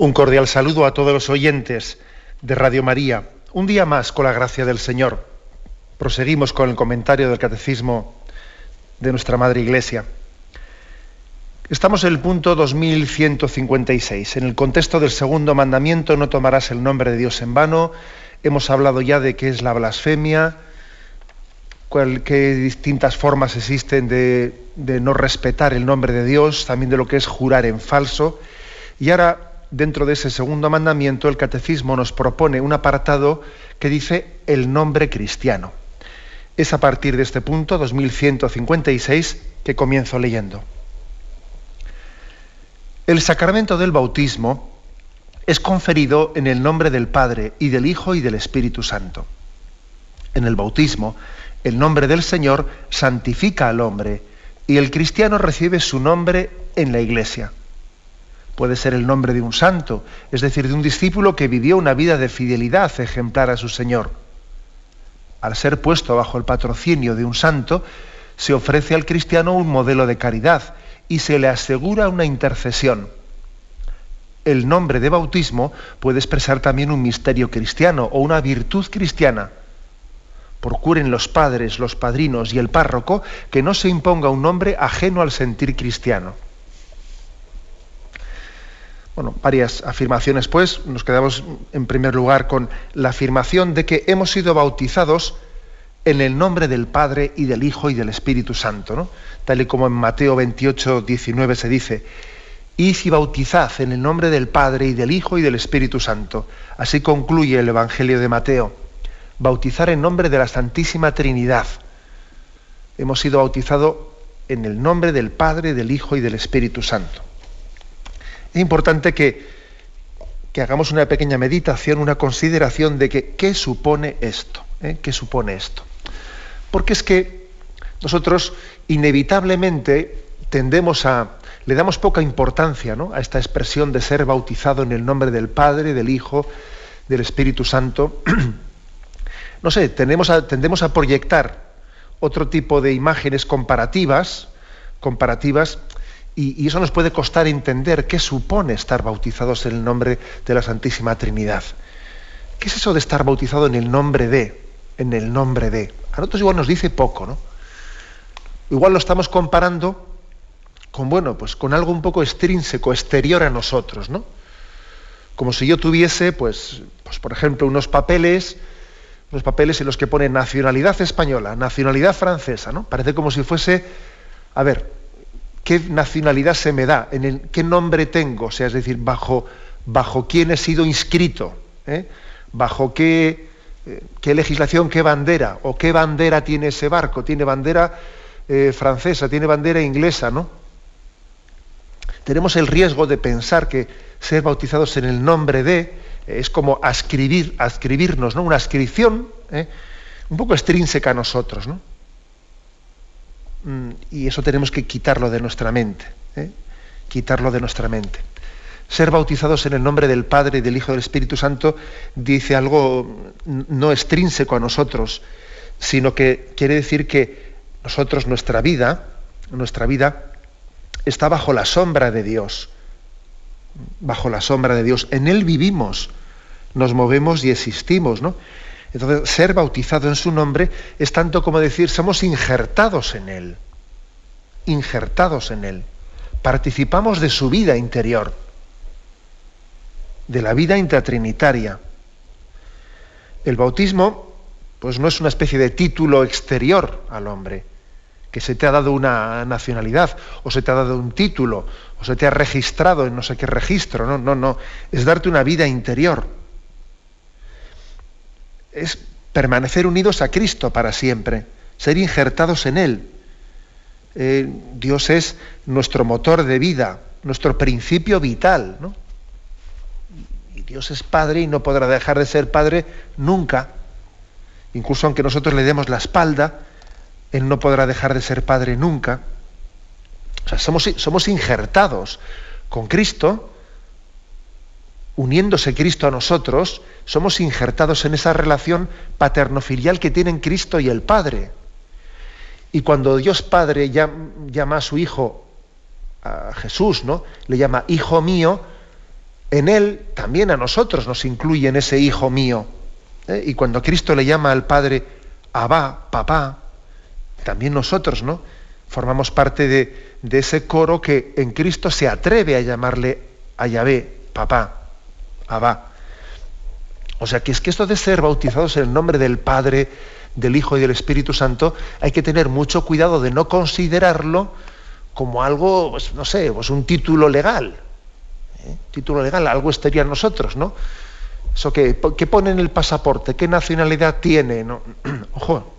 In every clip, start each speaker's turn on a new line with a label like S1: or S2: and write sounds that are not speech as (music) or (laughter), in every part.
S1: Un cordial saludo a todos los oyentes de Radio María. Un día más, con la gracia del Señor, proseguimos con el comentario del Catecismo de nuestra Madre Iglesia. Estamos en el punto 2156. En el contexto del segundo mandamiento, no tomarás el nombre de Dios en vano. Hemos hablado ya de qué es la blasfemia, qué distintas formas existen de, de no respetar el nombre de Dios, también de lo que es jurar en falso. Y ahora dentro de ese segundo mandamiento, el catecismo nos propone un apartado que dice el nombre cristiano. Es a partir de este punto, 2156, que comienzo leyendo. El sacramento del bautismo es conferido en el nombre del Padre y del Hijo y del Espíritu Santo. En el bautismo, el nombre del Señor santifica al hombre y el cristiano recibe su nombre en la Iglesia puede ser el nombre de un santo, es decir, de un discípulo que vivió una vida de fidelidad ejemplar a su Señor. Al ser puesto bajo el patrocinio de un santo, se ofrece al cristiano un modelo de caridad y se le asegura una intercesión. El nombre de bautismo puede expresar también un misterio cristiano o una virtud cristiana. Procuren los padres, los padrinos y el párroco que no se imponga un nombre ajeno al sentir cristiano bueno, varias afirmaciones, pues nos quedamos en primer lugar con la afirmación de que hemos sido bautizados en el nombre del Padre y del Hijo y del Espíritu Santo, ¿no? tal y como en Mateo 28, 19 se dice, y si bautizad en el nombre del Padre y del Hijo y del Espíritu Santo. Así concluye el Evangelio de Mateo, bautizar en nombre de la Santísima Trinidad. Hemos sido bautizados en el nombre del Padre, del Hijo y del Espíritu Santo es importante que, hagamos una pequeña meditación, una consideración de qué supone esto, ¿Eh? qué supone esto. Porque es que nosotros inevitablemente tendemos a, le damos poca importancia a esta expresión de ser bautizado en el nombre del Padre, del Hijo, del Espíritu Santo. (clears throat) no sé, tendemos a, tendemos a proyectar otro tipo de imágenes comparativas, comparativas y, eso nos puede costar entender qué supone estar bautizados en el nombre de la Santísima Trinidad. ¿Qué es eso de estar bautizado en el nombre de? En el nombre de. A nosotros igual nos dice poco, ¿no? Igual lo estamos comparando con, bueno, pues con algo un poco extrínseco, exterior a nosotros, ¿no? Como si yo tuviese, pues, pues por ejemplo, unos papeles, unos papeles en los que pone nacionalidad española, nacionalidad francesa, ¿no? Parece como si fuese, a ver, qué nacionalidad se me da, en el, qué nombre tengo, o sea, es decir, bajo, bajo quién he sido inscrito, ¿eh? bajo qué, eh, qué, legislación, qué bandera, o qué bandera tiene ese barco, tiene bandera eh, francesa, tiene bandera inglesa, ¿no? Tenemos el riesgo de pensar que ser bautizados en el nombre de es como ascribir, ascribirnos, ¿no? Una ascripción un poco extrínseca a nosotros, ¿no? Mm, y eso tenemos que quitarlo de nuestra mente, ¿eh? quitarlo de nuestra mente. Ser bautizados en el nombre del Padre, y del Hijo y del Espíritu Santo dice algo no extrínseco a nosotros, sino que quiere decir que nosotros, nuestra vida, nuestra vida está bajo la sombra de Dios, bajo la sombra de Dios. En Él vivimos, nos movemos y existimos, ¿no? Entonces, ser bautizado en su nombre es tanto como decir, somos injertados en Él, injertados en Él. Participamos de su vida interior, de la vida intratrinitaria. El bautismo, pues no es una especie de título exterior al hombre, que se te ha dado una nacionalidad, o se te ha dado un título, o se te ha registrado en no sé qué registro, no, no, no, es darte una vida interior es permanecer unidos a Cristo para siempre, ser injertados en Él. Eh, Dios es nuestro motor de vida, nuestro principio vital. Y Dios es Padre y no podrá dejar de ser Padre nunca. Incluso aunque nosotros le demos la espalda, Él no podrá dejar de ser Padre nunca. O sea, somos, somos injertados con Cristo, uniéndose Cristo a nosotros, somos injertados en esa relación paterno-filial que tienen Cristo y el Padre. Y cuando Dios Padre llama a su Hijo, a Jesús, ¿no? Le llama Hijo mío, en Él también a nosotros nos incluye en ese Hijo mío. ¿eh? Y cuando Cristo le llama al Padre Abba, papá, también nosotros, ¿no? Formamos parte de, ese coro que en Cristo se atreve a llamarle a Yahvé, papá, Abba. O sea que es que esto de ser bautizados en el nombre del Padre, del Hijo y del Espíritu Santo, hay que tener mucho cuidado de no considerarlo como algo, pues, no sé, pues un título legal. ¿eh? Título legal, algo exterior a nosotros, ¿no? Eso que, pone en el pasaporte, qué nacionalidad tiene. (clears throat) Ojo,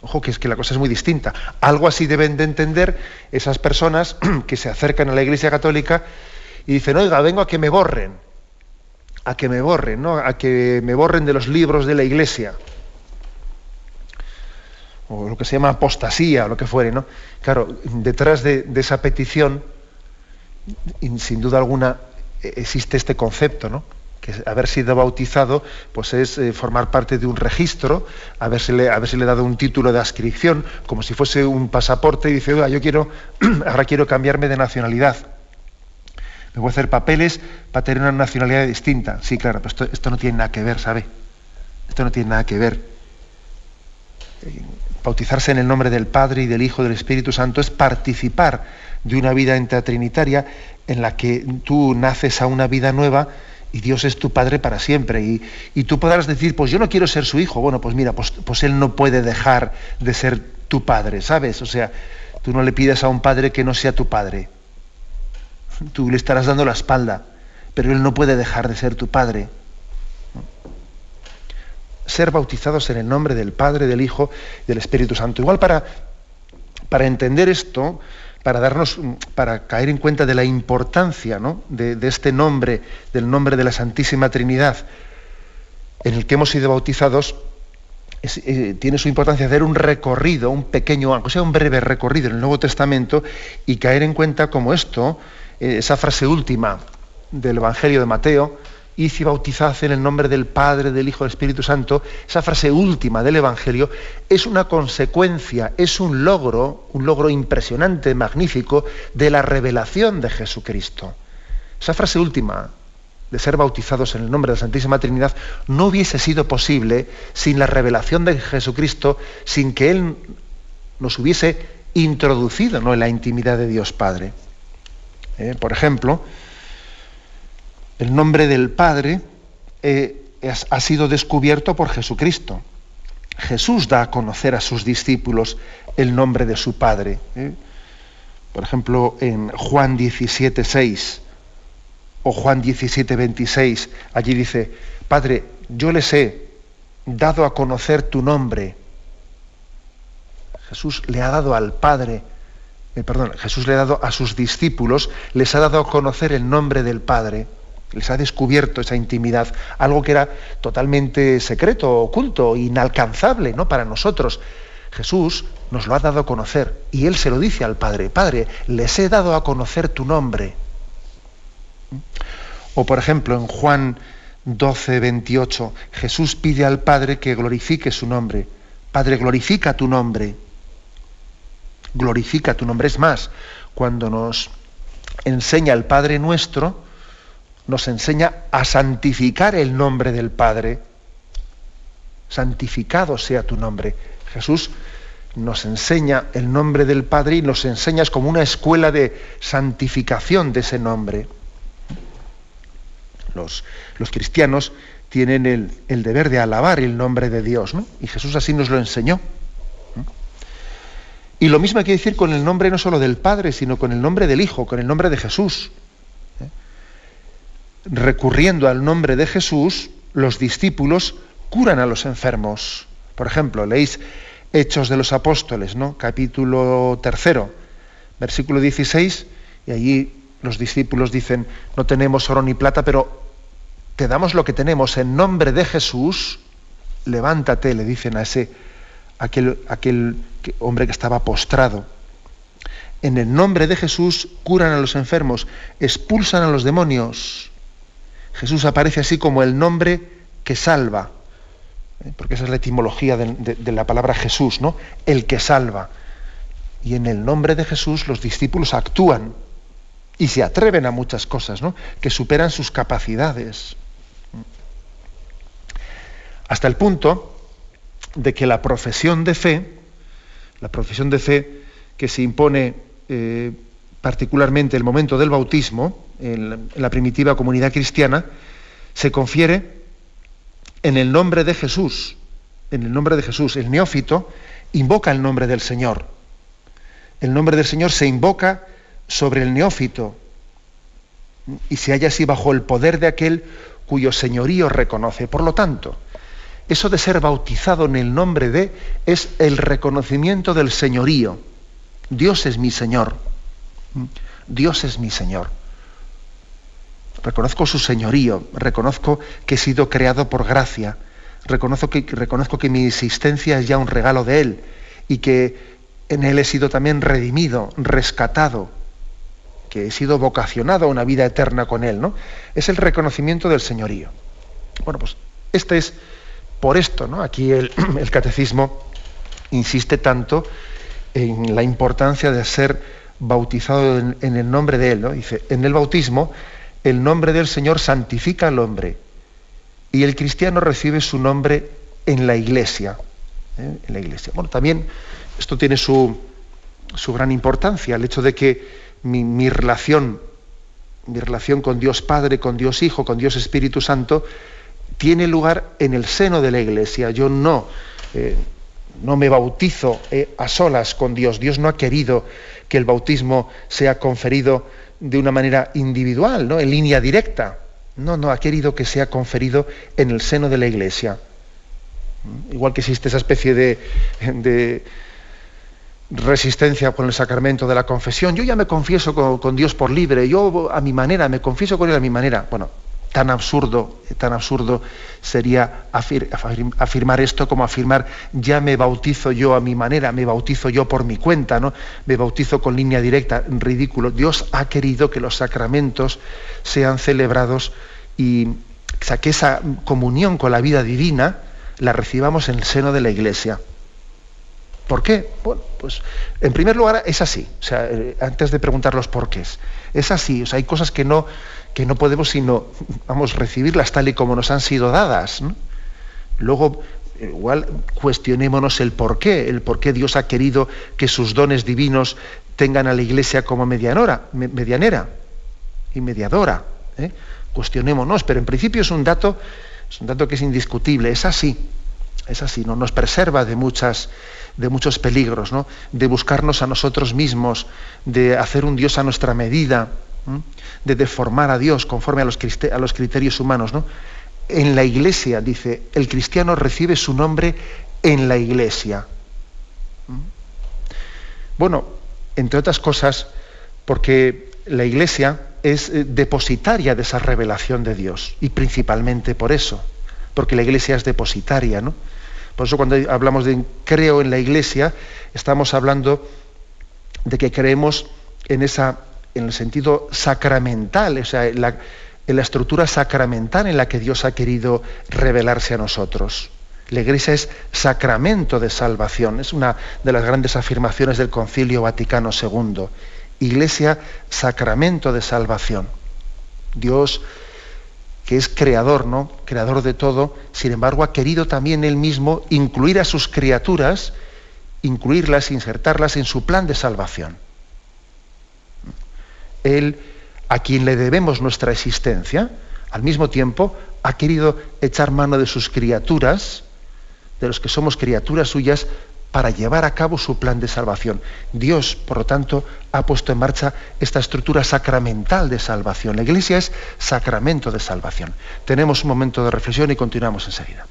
S1: Ojo, que es que la cosa es muy distinta. Algo así deben de entender esas personas (clears throat) que se acercan a la Iglesia Católica y dicen, oiga, vengo a que me borren, a que me borren, ¿no? A que me borren de los libros de la Iglesia o lo que se llama apostasía, o lo que fuere, ¿no? Claro, detrás de, esa petición, sin duda alguna, e, existe este concepto, ¿no? Que haber sido bautizado, pues es eh, formar parte de un registro, haberse, haberse dado un título de adscripción, como si fuese un pasaporte, y dice, yo quiero, (clears throat) ahora quiero cambiarme de nacionalidad. Me voy a hacer papeles para tener una nacionalidad distinta. Sí, claro, pero esto, no tiene nada que ver, ¿sabe? Esto no tiene nada que ver bautizarse en el nombre del Padre y del Hijo y del Espíritu Santo es participar de una vida intratrinitaria en la que tú naces a una vida nueva y Dios es tu Padre para siempre. Y, tú podrás decir, pues yo no quiero ser su hijo. Bueno, pues mira, pues, pues, Él no puede dejar de ser tu Padre, ¿sabes? O sea, tú no le pides a un Padre que no sea tu Padre. Tú le estarás dando la espalda, pero Él no puede dejar de ser tu Padre ser bautizados en el nombre del Padre, del Hijo y del Espíritu Santo. Igual para, para entender esto, para darnos, para caer en cuenta de la importancia de, este nombre, del nombre de la Santísima Trinidad, en el que hemos sido bautizados, eh, tiene su importancia hacer un recorrido, un pequeño, aunque sea un breve recorrido en el Nuevo Testamento, y caer en cuenta como esto, esa frase última del Evangelio de Mateo, y si bautizad en el nombre del Padre, del Hijo, del Espíritu Santo, esa frase última del Evangelio es una consecuencia, es un logro, un logro impresionante, magnífico, de la revelación de Jesucristo. Esa frase última de ser bautizados en el nombre de la Santísima Trinidad no hubiese sido posible sin la revelación de Jesucristo, sin que Él nos hubiese introducido ¿no? en la intimidad de Dios Padre. ¿Eh? Por ejemplo, el nombre del Padre eh, ha sido descubierto por Jesucristo. Jesús da a conocer a sus discípulos el nombre de su Padre. ¿eh? Por ejemplo, en Juan 17, 6 o Juan 17, 26, allí dice, Padre, yo les he dado a conocer tu nombre. Jesús le ha dado al Padre, eh, perdón, Jesús le ha dado a sus discípulos, les ha dado a conocer el nombre del Padre les ha descubierto esa intimidad, algo que era totalmente secreto, oculto, inalcanzable, ¿no? Para nosotros. Jesús nos lo ha dado a conocer y él se lo dice al Padre, Padre, les he dado a conocer tu nombre. O por ejemplo, en Juan 12, 28, Jesús pide al Padre que glorifique su nombre. Padre, glorifica tu nombre. Glorifica tu nombre. Es más, cuando nos enseña el Padre nuestro, nos enseña a santificar el nombre del Padre. Santificado sea tu nombre. Jesús nos enseña el nombre del Padre y nos enseña como una escuela de santificación de ese nombre. Los, los cristianos tienen el, el, deber de alabar el nombre de Dios, ¿no? Y Jesús así nos lo enseñó. Y lo mismo hay que decir con el nombre no solo del Padre, sino con el nombre del Hijo, con el nombre de Jesús recurriendo al nombre de Jesús, los discípulos curan a los enfermos. Por ejemplo, leéis Hechos de los Apóstoles, ¿no? capítulo tercero, versículo 16, y allí los discípulos dicen, no tenemos oro ni plata, pero te damos lo que tenemos en nombre de Jesús, levántate, le dicen a ese aquel, aquel hombre que estaba postrado. En el nombre de Jesús curan a los enfermos, expulsan a los demonios. Jesús aparece así como el nombre que salva, ¿eh? porque esa es la etimología de, de la palabra Jesús, ¿no? El que salva. Y en el nombre de Jesús los discípulos actúan y se atreven a muchas cosas, ¿no? Que superan sus capacidades. Hasta el punto de que la profesión de fe, la profesión de fe que se impone eh, particularmente el momento del bautismo en la, primitiva comunidad cristiana, se confiere en el nombre de Jesús, en el nombre de Jesús. El neófito invoca el nombre del Señor. El nombre del Señor se invoca sobre el neófito y se halla así bajo el poder de aquel cuyo señorío reconoce. Por lo tanto, eso de ser bautizado en el nombre de es el reconocimiento del señorío. Dios es mi Señor. Dios es mi Señor. Reconozco su señorío, reconozco que he sido creado por gracia, reconozco que, reconozco que mi existencia es ya un regalo de Él y que en Él he sido también redimido, rescatado, que he sido vocacionado a una vida eterna con Él. ¿no? Es el reconocimiento del señorío. Bueno, pues este es por esto, ¿no? Aquí (clears throat) el, catecismo insiste tanto en la importancia de ser bautizado en, el nombre de Él. Dice, en el bautismo el nombre del Señor santifica al hombre y el cristiano recibe su nombre en la iglesia. ¿eh? En la iglesia. Bueno, también esto tiene su, su gran importancia, el hecho de que mi, mi, relación, mi relación con Dios Padre, con Dios Hijo, con Dios Espíritu Santo, tiene lugar en el seno de la iglesia. Yo no, eh, no me bautizo eh, a solas con Dios. Dios no ha querido que el bautismo sea conferido de una manera individual, ¿no? en línea directa. No, no, ha querido que sea conferido en el seno de la iglesia. Igual que existe esa especie de, de resistencia con el sacramento de la confesión. Yo ya me confieso con, con, Dios por libre, yo a mi manera, me confieso con Él a mi manera. Bueno, tan absurdo, tan absurdo sería afirmar esto como afirmar ya me bautizo yo a mi manera, me bautizo yo por mi cuenta, ¿no? Me bautizo con línea directa, ridículo. Dios ha querido que los sacramentos sean celebrados y que esa comunión con la vida divina la recibamos en el seno de la iglesia. ¿Por qué? Bueno, pues en primer lugar es así. O sea, eh, antes de preguntar los porqués, es así. O sea, hay cosas que no, que no podemos sino, vamos, recibirlas tal y como nos han sido dadas. Luego, igual, cuestionémonos el por qué, el por qué Dios ha querido que sus dones divinos tengan a la Iglesia como medianora, medianera y mediadora. ¿eh? Cuestionémonos, pero en principio es un dato, es un dato que es indiscutible, es así, es así, ¿no? nos preserva de muchas de muchos peligros, ¿no? de buscarnos a nosotros mismos, de hacer un Dios a nuestra medida, de deformar a Dios conforme a los, criterios humanos. ¿no? En la iglesia, dice, el cristiano recibe su nombre en la iglesia. Bueno, entre otras cosas, porque la iglesia es eh, depositaria de esa revelación de Dios, y principalmente por eso, porque la iglesia es depositaria, ¿no? Por eso cuando hablamos de creo en la iglesia, estamos hablando de que creemos en esa, en el sentido sacramental, o sea, en la, estructura sacramental en la que Dios ha querido revelarse a nosotros. La iglesia es sacramento de salvación, es una de las grandes afirmaciones del Concilio Vaticano II. Iglesia, sacramento de salvación. Dios que es creador, ¿no? Creador de todo, sin embargo ha querido también él mismo incluir a sus criaturas, incluirlas, insertarlas en su plan de salvación. Él, a quien le debemos nuestra existencia, al mismo tiempo ha querido echar mano de sus criaturas, de los que somos criaturas suyas, para llevar a cabo su plan de salvación. Dios, por lo tanto, ha puesto en marcha esta estructura sacramental de salvación. La Iglesia es sacramento de salvación. Tenemos un momento de reflexión y continuamos enseguida.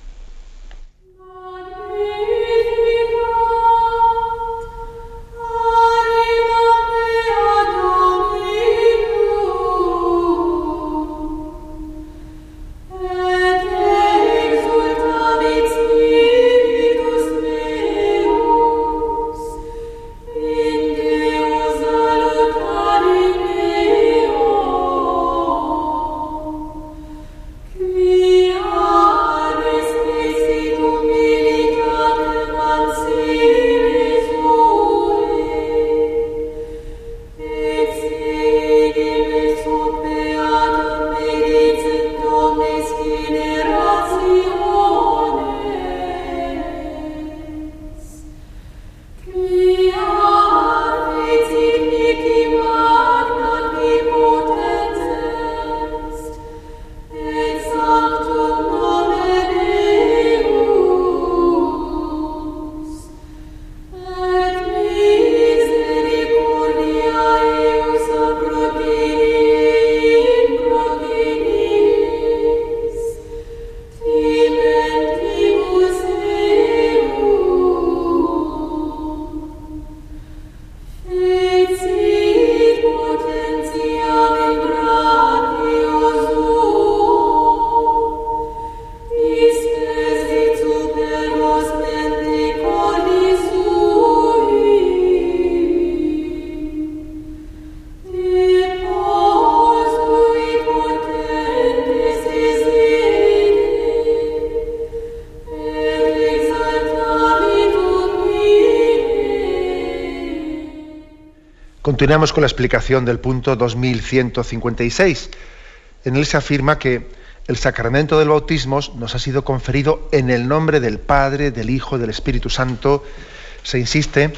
S1: Continuamos con la explicación del punto 2156. En él se afirma que el sacramento del bautismo nos ha sido conferido en el nombre del Padre, del Hijo del Espíritu Santo. Se insiste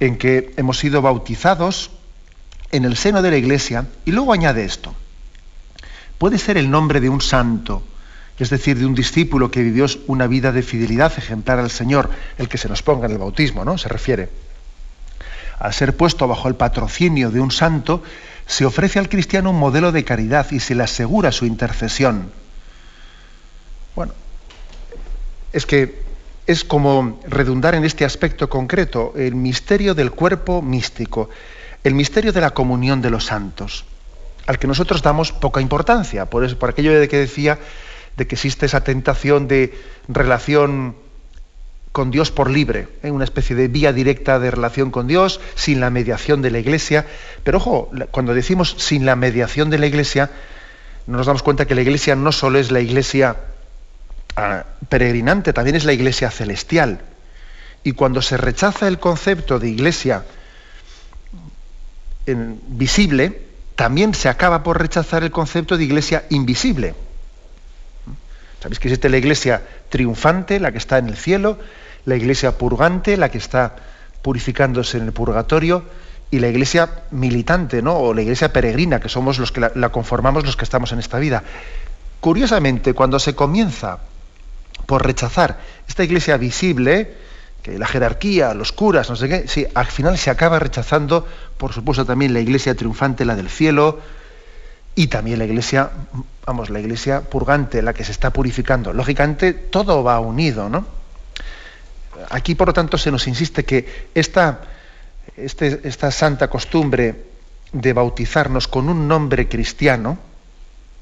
S1: en que hemos sido bautizados en el seno de la Iglesia y luego añade esto. Puede ser el nombre de un santo, es decir, de un discípulo que vivió una vida de fidelidad ejemplar al Señor, el que se nos ponga en el bautismo, ¿no? Se refiere. Al ser puesto bajo el patrocinio de un santo, se ofrece al cristiano un modelo de caridad y se le asegura su intercesión. Bueno, es que es como redundar en este aspecto concreto, el misterio del cuerpo místico, el misterio de la comunión de los santos, al que nosotros damos poca importancia, por, eso, por aquello de que decía de que existe esa tentación de relación con Dios por libre, ¿eh? una especie de vía directa de relación con Dios, sin la mediación de la Iglesia. Pero ojo, cuando decimos sin la mediación de la Iglesia, nos damos cuenta que la Iglesia no solo es la Iglesia ah, peregrinante, también es la Iglesia celestial. Y cuando se rechaza el concepto de Iglesia visible, también se acaba por rechazar el concepto de Iglesia invisible. Sabéis que existe la iglesia triunfante, la que está en el cielo, la iglesia purgante, la que está purificándose en el purgatorio, y la iglesia militante, ¿no? O la iglesia peregrina, que somos los que la, conformamos los que estamos en esta vida. Curiosamente, cuando se comienza por rechazar esta iglesia visible, que la jerarquía, los curas, no sé qué, sí, al final se acaba rechazando, por supuesto, también la iglesia triunfante, la del cielo, y también la iglesia, vamos, la iglesia purgante, la que se está purificando. Lógicamente, todo va unido, ¿no? Aquí, por lo tanto, se nos insiste que esta, este, esta santa costumbre de bautizarnos con un nombre cristiano,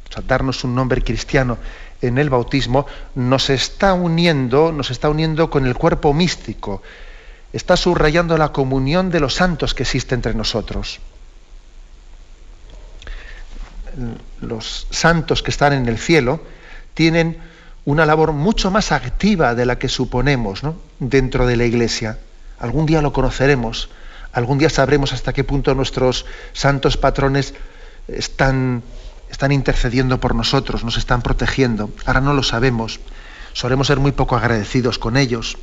S1: o sea, darnos un nombre cristiano en el bautismo, nos está uniendo, nos está uniendo con el cuerpo místico, está subrayando la comunión de los santos que existe entre nosotros los santos que están en el cielo tienen una labor mucho más activa de la que suponemos dentro de la iglesia. Algún día lo conoceremos, algún día sabremos hasta qué punto nuestros santos patrones están, están intercediendo por nosotros, nos están protegiendo. Ahora no lo sabemos. Solemos ser muy poco agradecidos con ellos.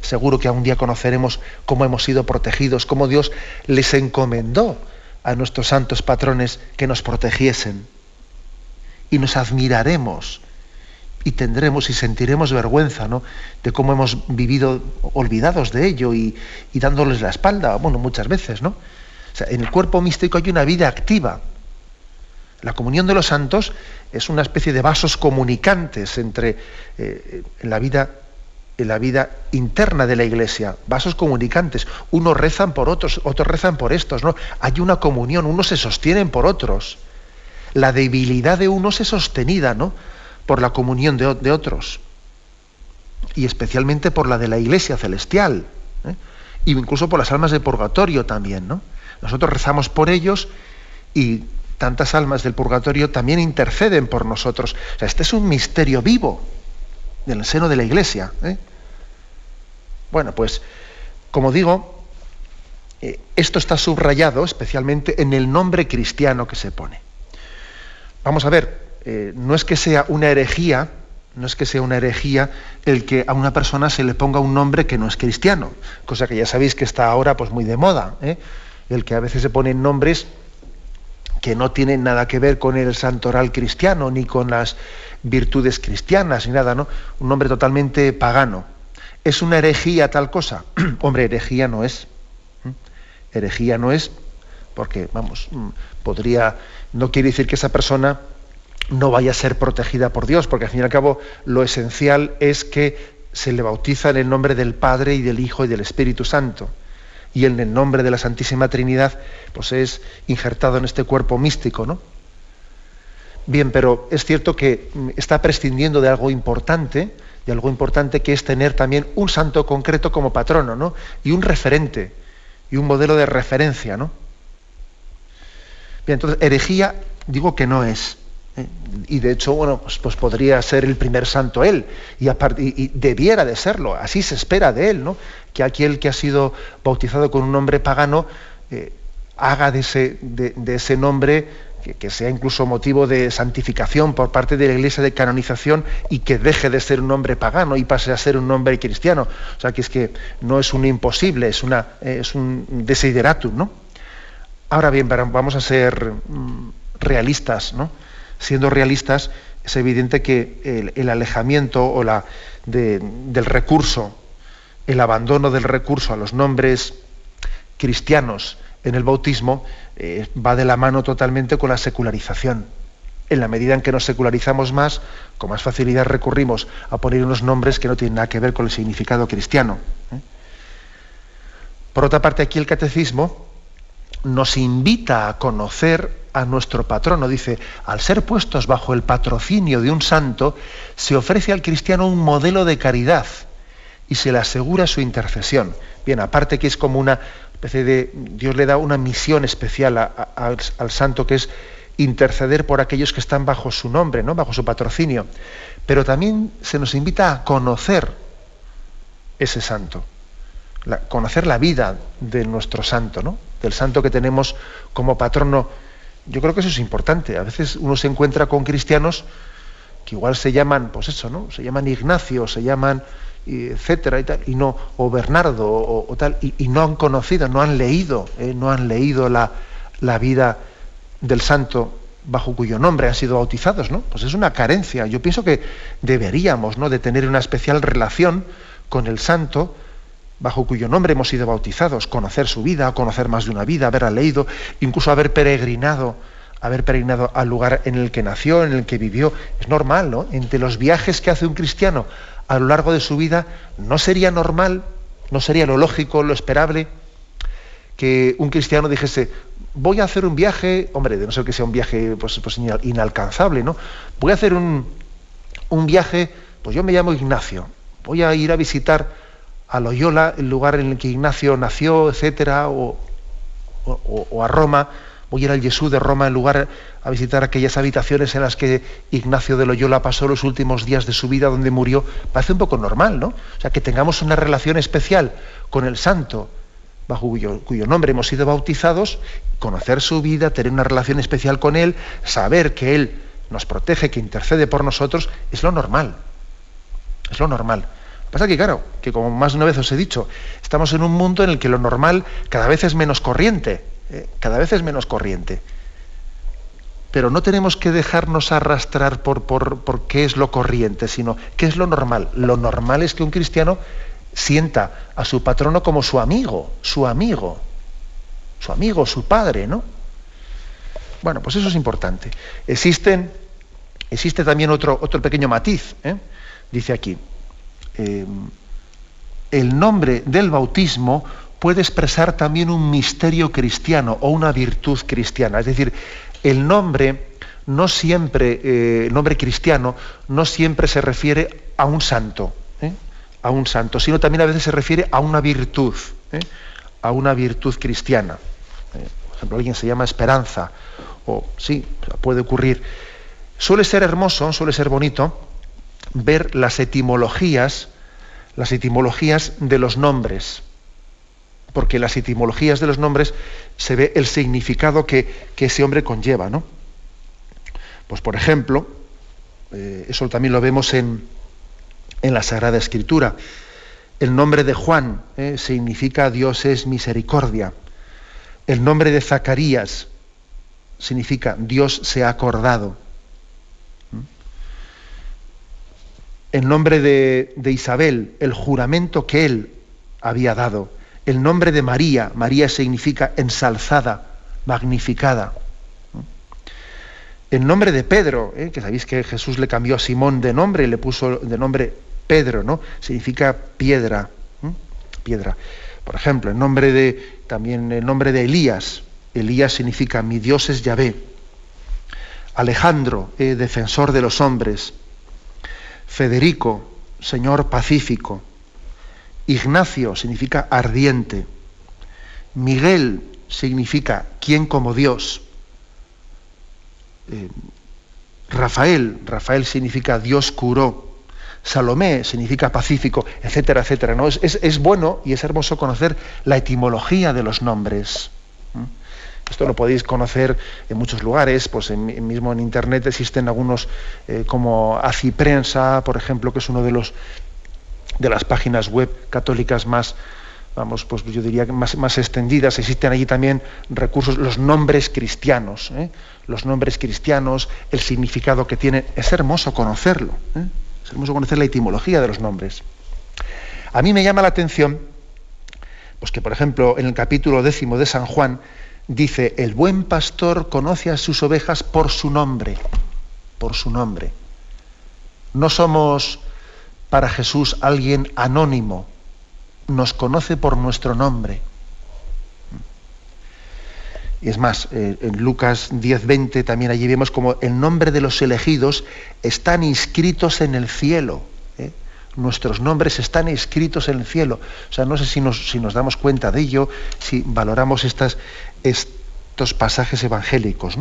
S1: Seguro que algún día conoceremos cómo hemos sido protegidos, cómo Dios les encomendó a nuestros santos patrones que nos protegiesen. Y nos admiraremos y tendremos y sentiremos vergüenza ¿no? de cómo hemos vivido olvidados de ello y, dándoles la espalda, bueno, muchas veces, ¿no? en el cuerpo místico hay una vida activa. La comunión de los santos es una especie de vasos comunicantes entre eh, la vida en la vida interna de la iglesia, vasos comunicantes. Unos rezan por otros, otros rezan por estos, ¿no? Hay una comunión, unos se sostienen por otros. La debilidad de unos es sostenida, ¿no? Por la comunión de, otros. Y especialmente por la de la iglesia celestial. ¿eh? incluso por las almas de purgatorio también, ¿no? Nosotros rezamos por ellos y tantas almas del purgatorio también interceden por nosotros. O sea, este es un misterio vivo del seno de la iglesia. ¿eh? Bueno, pues como digo, eh, esto está subrayado especialmente en el nombre cristiano que se pone. Vamos a ver, eh, no es que sea una herejía, no es que sea una herejía el que a una persona se le ponga un nombre que no es cristiano, cosa que ya sabéis que está ahora pues muy de moda, ¿eh? el que a veces se ponen nombres que no tienen nada que ver con el santoral cristiano ni con las virtudes cristianas ni nada, ¿no? Un nombre totalmente pagano. ¿Es una herejía tal cosa? (clears throat) Hombre, herejía no es. Herejía no es porque, vamos, mm, podría, no quiere decir que esa persona no vaya a ser protegida por Dios, porque al fin y al cabo lo esencial es que se le bautiza en el nombre del Padre y del Hijo y del Espíritu Santo. Y en el nombre de la Santísima Trinidad, pues es injertado en este cuerpo místico, ¿no? Bien, pero es cierto que mm, está prescindiendo de algo importante, de algo importante que es tener también un santo concreto como patrono, ¿no? Y un referente, y un modelo de referencia, ¿no? Bien, entonces, herejía digo que no es. ¿eh? Y de hecho, bueno, pues, pues, podría ser el primer santo él, y, y, debiera de serlo, así se espera de él, ¿no? Que aquel que ha sido bautizado con un nombre pagano eh, haga de ese, de, ese nombre que, sea incluso motivo de santificación por parte de la Iglesia de canonización y que deje de ser un nombre pagano y pase a ser un nombre cristiano. O sea, que es que no es un imposible, es, una, es un desideratum, ¿no? Ahora bien, vamos a ser mm, realistas, ¿no? Siendo realistas, es evidente que el, alejamiento o la, del recurso, el abandono del recurso a los nombres cristianos en el bautismo eh, va de la mano totalmente con la secularización. En la medida en que nos secularizamos más, con más facilidad recurrimos a poner unos nombres que no tienen nada que ver con el significado cristiano. ¿eh? Por otra parte, aquí el catecismo nos invita a conocer a nuestro patrono. Dice, al ser puestos bajo el patrocinio de un santo, se ofrece al cristiano un modelo de caridad y se le asegura su intercesión. Bien, aparte que es como una especie de... Dios le da una misión especial al santo que es interceder por aquellos que están bajo su nombre, ¿no? bajo su patrocinio. Pero también se nos invita a conocer ese santo, conocer la vida de nuestro santo, ¿no? del santo que tenemos como patrono yo creo que eso es importante. A veces uno se encuentra con cristianos que igual se llaman, pues eso, ¿no? Se llaman Ignacio, se llaman etcétera y tal, y no, o Bernardo o, tal, y, no han conocido, no han leído, eh, no han leído la, la, vida del santo bajo cuyo nombre han sido bautizados, ¿no? Pues es una carencia. Yo pienso que deberíamos, ¿no?, de tener una especial relación con el santo bajo cuyo nombre hemos sido bautizados, conocer su vida, conocer más de una vida, haber leído, incluso haber peregrinado, haber peregrinado al lugar en el que nació, en el que vivió. Es normal, ¿no? Entre los viajes que hace un cristiano a lo largo de su vida, ¿no sería normal, no sería lo lógico, lo esperable, que un cristiano dijese, voy a hacer un viaje, hombre, de no ser que sea un viaje pues, pues inalcanzable, ¿no? Voy a hacer un, un viaje, pues yo me llamo Ignacio, voy a ir a visitar a Loyola, el lugar en el que Ignacio nació, etcétera, o, a Roma, voy a ir al Jesús de Roma, en lugar a visitar aquellas habitaciones en las que Ignacio de Loyola pasó los últimos días de su vida, donde murió, parece un poco normal, ¿no? O sea, que tengamos una relación especial con el santo, bajo cuyo, nombre hemos sido bautizados, conocer su vida, tener una relación especial con él, saber que él nos protege, que intercede por nosotros, es lo normal. Es lo normal. Pasa que, claro, que como más de una vez os he dicho, estamos en un mundo en el que lo normal cada vez es menos corriente, ¿eh? cada vez es menos corriente. Pero no tenemos que dejarnos arrastrar por, por, qué es lo corriente, sino qué es lo normal. Lo normal es que un cristiano sienta a su patrono como su amigo, su amigo, su amigo, su padre, ¿no? Bueno, pues eso es importante. Existen, existe también otro, otro pequeño matiz, ¿eh? dice aquí. Eh, el nombre del bautismo puede expresar también un misterio cristiano o una virtud cristiana. Es decir, el nombre no siempre, eh, el nombre cristiano, no siempre se refiere a un santo, ¿eh? a un santo, sino también a veces se refiere a una virtud, a una virtud cristiana. por ejemplo, alguien se llama esperanza, o sí, puede ocurrir. Suele ser hermoso, suele ser bonito ver las etimologías, las etimologías de los nombres, porque en las etimologías de los nombres se ve el significado que, ese hombre conlleva, ¿no? Pues por ejemplo, eh, eso también lo vemos en, en, la Sagrada Escritura. El nombre de Juan eh, significa Dios es misericordia. El nombre de Zacarías significa Dios se ha acordado. el nombre de, Isabel, el juramento que él había dado, el nombre de María, María significa ensalzada, magnificada. El nombre de Pedro, ¿eh? que sabéis que Jesús le cambió a Simón de nombre y le puso de nombre Pedro, ¿no? Significa piedra, piedra. Por ejemplo, el nombre de también el nombre de Elías, Elías significa mi Dios es Yahvé. Alejandro, ¿eh? defensor de los hombres. Federico, Señor pacífico. Ignacio significa ardiente. Miguel significa quien como Dios. Eh, Rafael, Rafael significa Dios curó. Salomé significa pacífico, etcétera, etcétera. ¿no? Es, bueno y es hermoso conocer la etimología de los nombres. Esto lo podéis conocer en muchos lugares, pues en, mismo en internet existen algunos eh, como Aciprensa, por ejemplo, que es uno de los de las páginas web católicas más, vamos, pues yo diría más, más extendidas. Existen allí también recursos, los nombres cristianos, ¿eh? los nombres cristianos, el significado que tienen. Es hermoso conocerlo, ¿eh? es hermoso conocer la etimología de los nombres. A mí me llama la atención, pues que por ejemplo en el capítulo décimo de San Juan dice, el buen pastor conoce a sus ovejas por su nombre, por su nombre. No somos para Jesús alguien anónimo, nos conoce por nuestro nombre. Y es más, eh, en Lucas 10:20 también allí vemos como el nombre de los elegidos están inscritos en el cielo. ¿eh? Nuestros nombres están inscritos en el cielo. O sea, no sé si nos, si nos damos cuenta de ello, si valoramos estos pasajes evangélicos.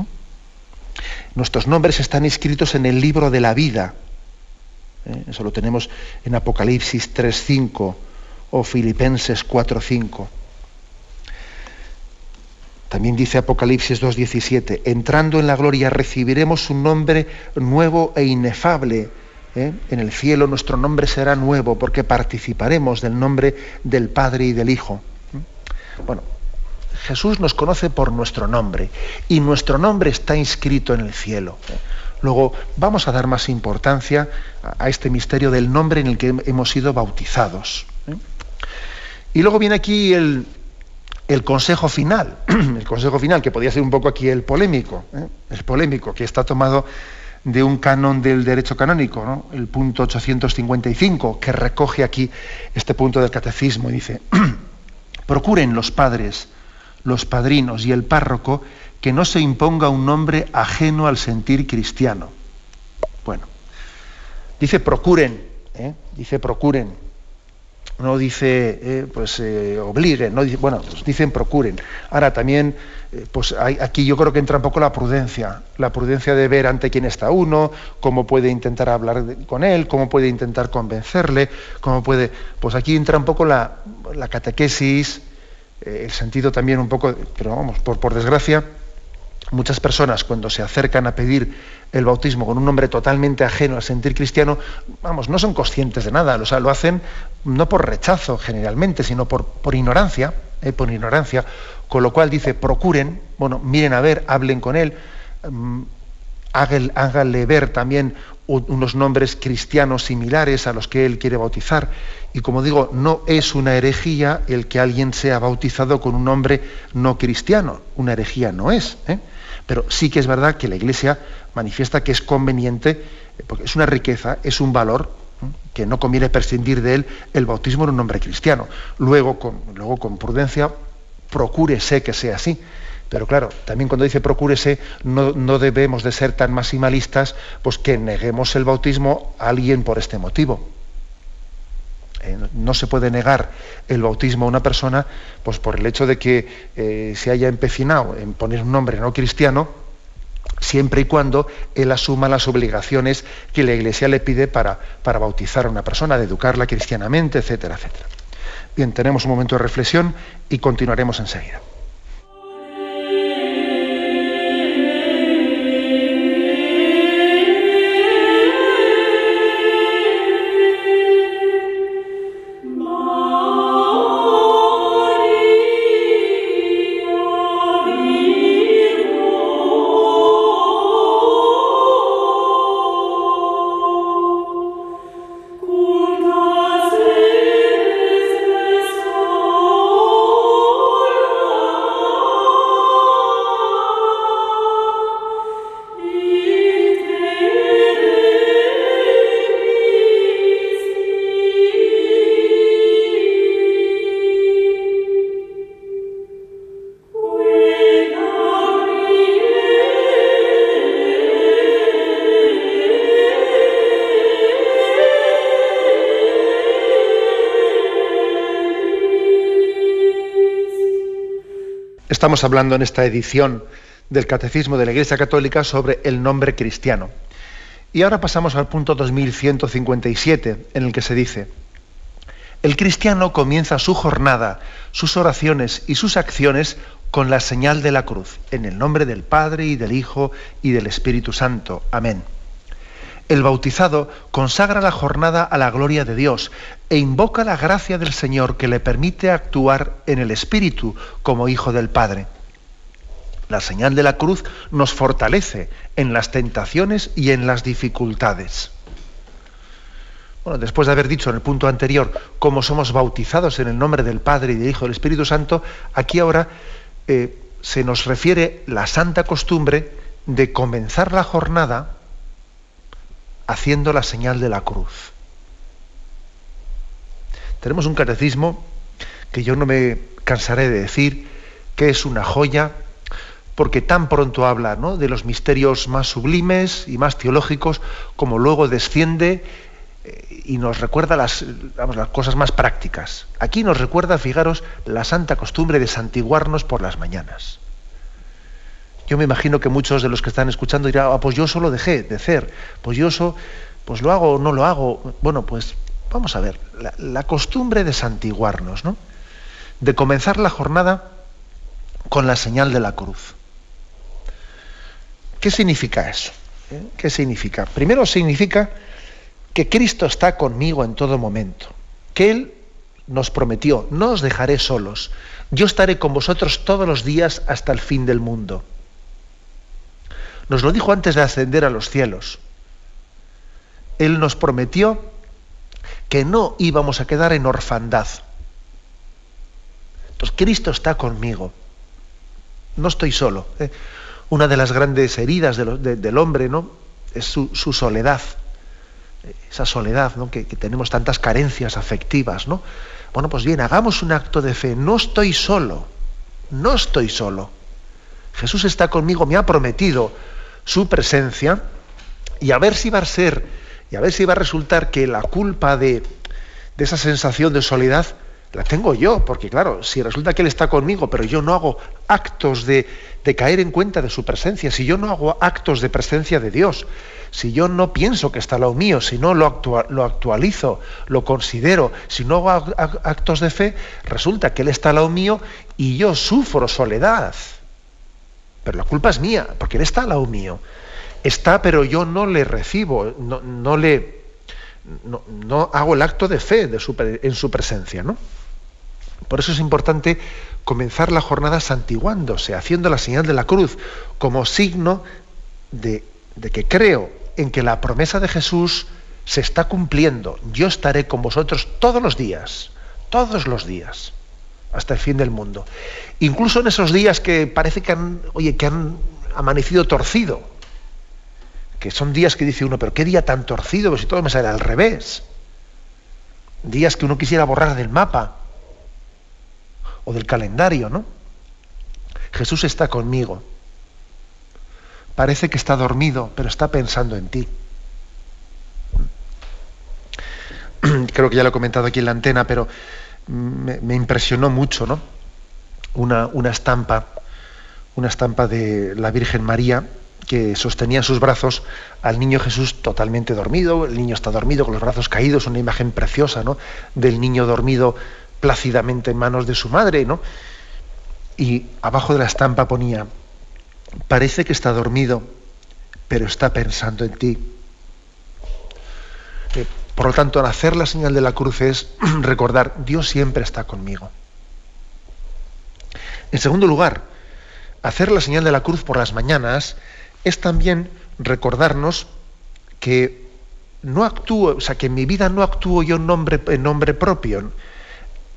S1: Nuestros nombres están inscritos en el libro de la vida. ¿Eh? Eso lo tenemos en Apocalipsis 3.5 o Filipenses 4.5. También dice Apocalipsis 2.17, entrando en la gloria recibiremos un nombre nuevo e inefable. ¿eh? En el cielo nuestro nombre será nuevo porque participaremos del nombre del Padre y del Hijo. ¿eh? Bueno, Jesús nos conoce por nuestro nombre y nuestro nombre está inscrito en el cielo. Luego vamos a dar más importancia a este misterio del nombre en el que hemos sido bautizados. ¿eh? Y luego viene aquí el, consejo final, (clears throat) el consejo final, que podría ser un poco aquí el polémico, ¿eh? el polémico, que está tomado de un canon del derecho canónico, el punto 855, que recoge aquí este punto del catecismo y dice, (clears throat) procuren los padres, los padrinos y el párroco que no se imponga un nombre ajeno al sentir cristiano. Bueno, dice procuren, ¿eh? dice procuren, no dice eh, pues eh, obliguen, no dice, bueno, pues dicen procuren. Ahora también, pues hay, aquí yo creo que entra un poco la prudencia, la prudencia de ver ante quién está uno, cómo puede intentar hablar con él, cómo puede intentar convencerle, cómo puede, pues aquí entra un poco la, catequesis, el sentido también un poco, pero vamos, por desgracia, Muchas personas cuando se acercan a pedir el bautismo con un nombre totalmente ajeno al sentir cristiano, vamos, no son conscientes de nada, o sea, lo hacen no por rechazo generalmente, sino por, por ignorancia, eh, por ignorancia, con lo cual dice, procuren, bueno, miren a ver, hablen con él, mm, háganle ver también unos nombres cristianos similares a los que él quiere bautizar. Y como digo, no es una herejía el que alguien sea bautizado con un nombre no cristiano. Una herejía no es. ¿eh? Pero sí que es verdad que la Iglesia manifiesta que es conveniente, eh, porque es una riqueza, es un valor, que no conviene prescindir de él el bautismo en un nombre cristiano. Luego, con, luego, con prudencia, procúrese que sea así. Pero claro, también cuando dice procúrese, no, debemos de ser tan maximalistas, pues que neguemos el bautismo a alguien por este motivo. Eh, no se puede negar el bautismo a una persona pues por el hecho de que eh, se haya empecinado en poner un nombre no cristiano, siempre y cuando él asuma las obligaciones que la Iglesia le pide para, para bautizar a una persona, de educarla cristianamente, etcétera, etcétera. Bien, tenemos un momento de reflexión y continuaremos enseguida. Estamos hablando en esta edición del Catecismo de la Iglesia Católica sobre el nombre cristiano. Y ahora pasamos al punto 2157, en el que se dice, el cristiano comienza su jornada, sus oraciones y sus acciones con la señal de la cruz, en el nombre del Padre y del Hijo y del Espíritu Santo. Amén. El bautizado consagra la jornada a la gloria de Dios e invoca la gracia del Señor que le permite actuar en el Espíritu como Hijo del Padre. La señal de la cruz nos fortalece en las tentaciones y en las dificultades. Bueno, después de haber dicho en el punto anterior cómo somos bautizados en el nombre del Padre y del Hijo y del Espíritu Santo, aquí ahora eh, se nos refiere la santa costumbre de comenzar la jornada haciendo la señal de la cruz. Tenemos un catecismo que yo no me cansaré de decir que es una joya porque tan pronto habla de los misterios más sublimes y más teológicos, como luego desciende eh, y nos recuerda las, las cosas más prácticas. Aquí nos recuerda, fijaros, la santa costumbre de santiguarnos por las mañanas. Yo me imagino que muchos de los que están escuchando dirán, ah, pues yo solo dejé de hacer, pues yo eso, pues lo hago o no lo hago. Bueno, pues vamos a ver, la, costumbre de santiguarnos, ¿no? De comenzar la jornada con la señal de la cruz. ¿Qué significa eso? ¿Eh? ¿Qué significa? Primero significa que Cristo está conmigo en todo momento, que Él nos prometió, no os dejaré solos, yo estaré con vosotros todos los días hasta el fin del mundo. Nos lo dijo antes de ascender a los cielos. Él nos prometió que no íbamos a quedar en orfandad. Entonces, Cristo está conmigo. No estoy solo. ¿eh? una de las grandes heridas del hombre, ¿no? Es su, soledad, esa soledad, ¿no? Que, tenemos tantas carencias afectivas, ¿no? Bueno, pues bien, hagamos un acto de fe. No estoy solo, no estoy solo. Jesús está conmigo, me ha prometido su presencia y a ver si va a ser, y a ver si va a resultar que la culpa de, de esa sensación de soledad la tengo yo, porque claro, si resulta que Él está conmigo, pero yo no hago actos de, caer en cuenta de su presencia, si yo no hago actos de presencia de Dios, si yo no pienso que está lo mío, si no lo, lo actualizo, lo considero, si no hago actos de fe, resulta que Él está al lado mío y yo sufro soledad. Pero la culpa es mía, porque Él está al lado mío. Está, pero yo no le recibo, no, le... No, hago el acto de fe de en su presencia, ¿no? Por eso es importante comenzar la jornada santiguándose, haciendo la señal de la cruz, como signo de, que creo en que la promesa de Jesús se está cumpliendo. Yo estaré con vosotros todos los días, todos los días, hasta el fin del mundo. Incluso en esos días que parece que han, oye, que han amanecido torcido, que son días que dice uno, pero qué día tan torcido, si todo me sale al revés. Días que uno quisiera borrar del mapa o del calendario, ¿no? Jesús está conmigo. Parece que está dormido, pero está pensando en ti. (clears throat) Creo que ya lo he comentado aquí en la antena, pero me, impresionó mucho, ¿no? Una, una estampa, una estampa de la Virgen María que sostenía en sus brazos al niño Jesús totalmente dormido, el niño está dormido con los brazos caídos, una imagen preciosa, ¿no? Del niño dormido plácidamente en manos de su madre, ¿no? Y abajo de la estampa ponía, parece que está dormido, pero está pensando en ti. Eh, por lo tanto, al hacer la señal de la cruz es (clears throat) recordar, Dios siempre está conmigo. En segundo lugar, hacer la señal de la cruz por las mañanas es también recordarnos que no actúo, o sea, que en mi vida no actúo yo en nombre, en nombre propio,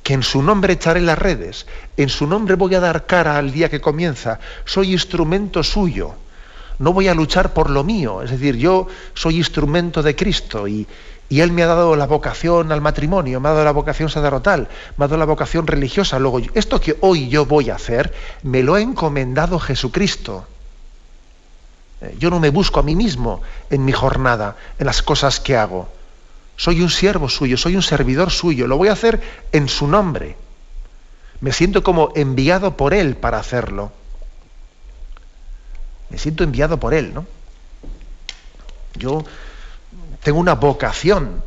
S1: que en su nombre echaré las redes, en su nombre voy a dar cara al día que comienza, soy instrumento suyo, no voy a luchar por lo mío, es decir, yo soy instrumento de Cristo y, Él me ha dado la vocación al matrimonio, me ha dado la vocación sacerdotal, me ha dado la vocación religiosa, luego esto que hoy yo voy a hacer, me lo ha encomendado Jesucristo. Eh, yo no me busco a mí mismo en mi jornada, en las cosas que hago soy un siervo suyo, soy un servidor suyo, lo voy a hacer en su nombre. Me siento como enviado por Él para hacerlo. Me siento enviado por Él, ¿no? Yo tengo una vocación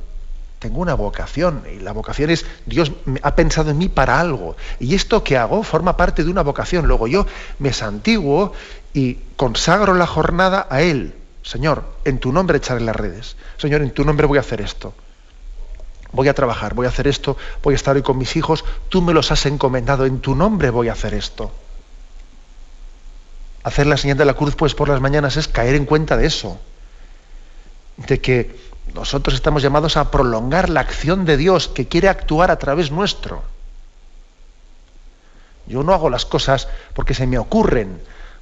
S1: tengo una vocación y la vocación es Dios ha pensado en mí para algo y esto que hago forma parte de una vocación. Luego yo me santiguo y consagro la jornada a Él. Señor, en tu nombre echaré las redes. Señor, en tu nombre voy a hacer esto. Voy a trabajar, voy a hacer esto, voy a estar hoy con mis hijos. Tú me los has encomendado, en tu nombre voy a hacer esto. Hacer la señal de la cruz, pues por las mañanas, es caer en cuenta de eso. De que nosotros estamos llamados a prolongar la acción de Dios que quiere actuar a través nuestro. Yo no hago las cosas porque se me ocurren,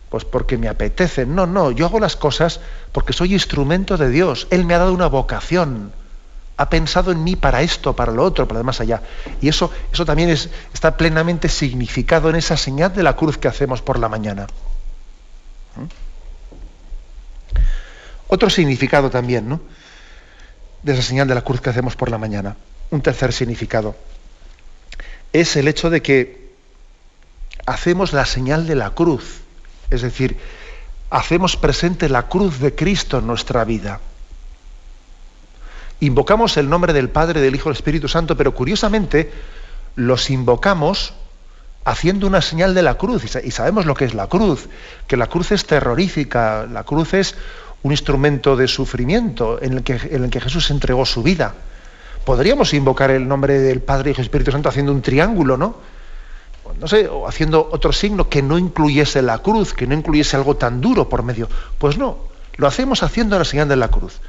S1: pues porque me apetecen. No, no, yo hago las cosas porque soy instrumento de Dios. Él me ha dado una vocación. Ha pensado en mí para esto, para lo otro, para lo más allá. Y eso, eso también es, está plenamente significado en esa señal de la cruz que hacemos por la mañana. ¿Mm? Otro significado también, ¿no? De esa señal de la cruz que hacemos por la mañana. Un tercer significado es el hecho de que hacemos la señal de la cruz, es decir, hacemos presente la cruz de Cristo en nuestra vida. Invocamos el nombre del Padre, del Hijo del Espíritu Santo, pero curiosamente los invocamos haciendo una señal de la cruz. Y sabemos lo que es la cruz, que la cruz es terrorífica, la cruz es un instrumento de sufrimiento en el que, en el que Jesús entregó su vida. Podríamos invocar el nombre del Padre, y Espíritu Santo haciendo un triángulo, ¿no? No sé, o haciendo otro signo que no incluyese la cruz, que no incluyese algo tan duro por medio. Pues no, lo hacemos haciendo la señal de la cruz.